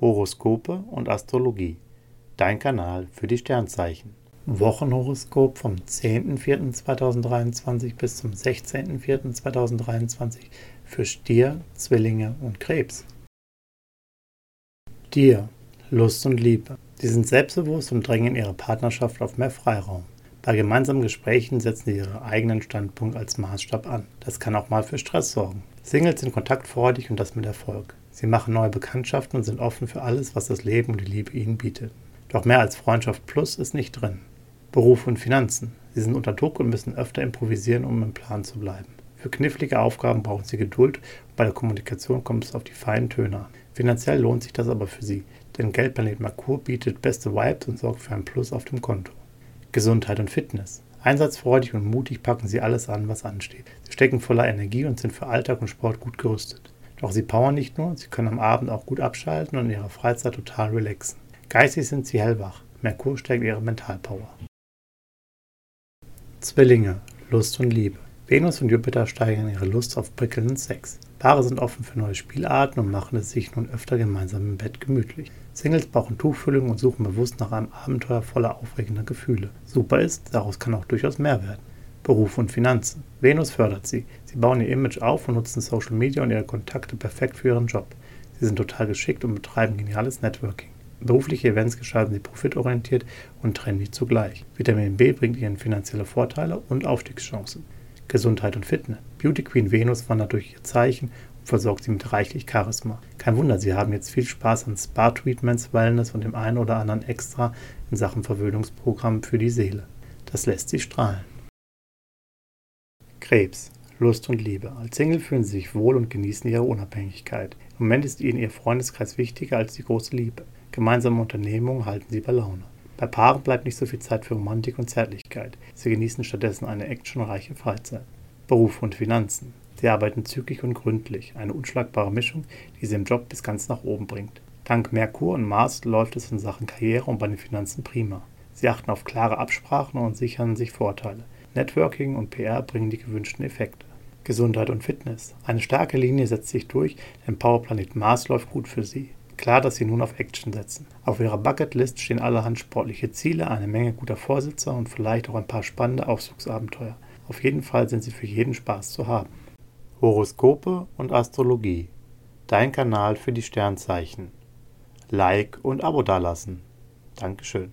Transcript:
Horoskope und Astrologie. Dein Kanal für die Sternzeichen. Wochenhoroskop vom 10.04.2023 bis zum 16.04.2023 für Stier, Zwillinge und Krebs. Stier, Lust und Liebe. Sie sind selbstbewusst und drängen ihre Partnerschaft auf mehr Freiraum. Bei gemeinsamen Gesprächen setzen sie ihren eigenen Standpunkt als Maßstab an. Das kann auch mal für Stress sorgen. Singles sind kontaktfreudig und das mit Erfolg. Sie machen neue Bekanntschaften und sind offen für alles, was das Leben und die Liebe ihnen bietet. Doch mehr als Freundschaft plus ist nicht drin. Beruf und Finanzen. Sie sind unter Druck und müssen öfter improvisieren, um im Plan zu bleiben. Für knifflige Aufgaben brauchen sie Geduld bei der Kommunikation kommt es auf die feinen Töne an. Finanziell lohnt sich das aber für sie, denn Geldplanet Merkur bietet beste Vibes und sorgt für ein Plus auf dem Konto. Gesundheit und Fitness. Einsatzfreudig und mutig packen sie alles an, was ansteht. Sie stecken voller Energie und sind für Alltag und Sport gut gerüstet. Doch sie powern nicht nur, sie können am Abend auch gut abschalten und in ihrer Freizeit total relaxen. Geistig sind sie hellwach. Merkur stärkt ihre Mentalpower. Zwillinge, Lust und Liebe. Venus und Jupiter steigern ihre Lust auf prickelnden Sex. Paare sind offen für neue Spielarten und machen es sich nun öfter gemeinsam im Bett gemütlich. Singles brauchen Tuchfüllung und suchen bewusst nach einem Abenteuer voller aufregender Gefühle. Super ist, daraus kann auch durchaus mehr werden. Beruf und Finanzen. Venus fördert sie. Sie bauen ihr Image auf und nutzen Social Media und ihre Kontakte perfekt für ihren Job. Sie sind total geschickt und betreiben geniales Networking. Berufliche Events gestalten sie profitorientiert und trendy zugleich. Vitamin B bringt ihnen finanzielle Vorteile und Aufstiegschancen. Gesundheit und Fitness. Beauty Queen Venus wandert durch ihr Zeichen und versorgt sie mit reichlich Charisma. Kein Wunder, sie haben jetzt viel Spaß an Spa-Treatments, Wellness und dem einen oder anderen Extra in Sachen Verwöhnungsprogramm für die Seele. Das lässt sie strahlen. Krebs, Lust und Liebe. Als Single fühlen sie sich wohl und genießen ihre Unabhängigkeit. Im Moment ist ihnen ihr Freundeskreis wichtiger als die große Liebe. Gemeinsame Unternehmungen halten sie bei Laune. Bei Paaren bleibt nicht so viel Zeit für Romantik und Zärtlichkeit. Sie genießen stattdessen eine actionreiche Freizeit. Beruf und Finanzen. Sie arbeiten zügig und gründlich, eine unschlagbare Mischung, die sie im Job bis ganz nach oben bringt. Dank Merkur und Mars läuft es in Sachen Karriere und bei den Finanzen prima. Sie achten auf klare Absprachen und sichern sich Vorteile. Networking und PR bringen die gewünschten Effekte. Gesundheit und Fitness. Eine starke Linie setzt sich durch, denn Powerplanet Mars läuft gut für Sie. Klar, dass Sie nun auf Action setzen. Auf Ihrer Bucketlist stehen allerhand sportliche Ziele, eine Menge guter Vorsitzer und vielleicht auch ein paar spannende Ausflugsabenteuer. Auf jeden Fall sind sie für jeden Spaß zu haben. Horoskope und Astrologie. Dein Kanal für die Sternzeichen. Like und Abo dalassen. Dankeschön.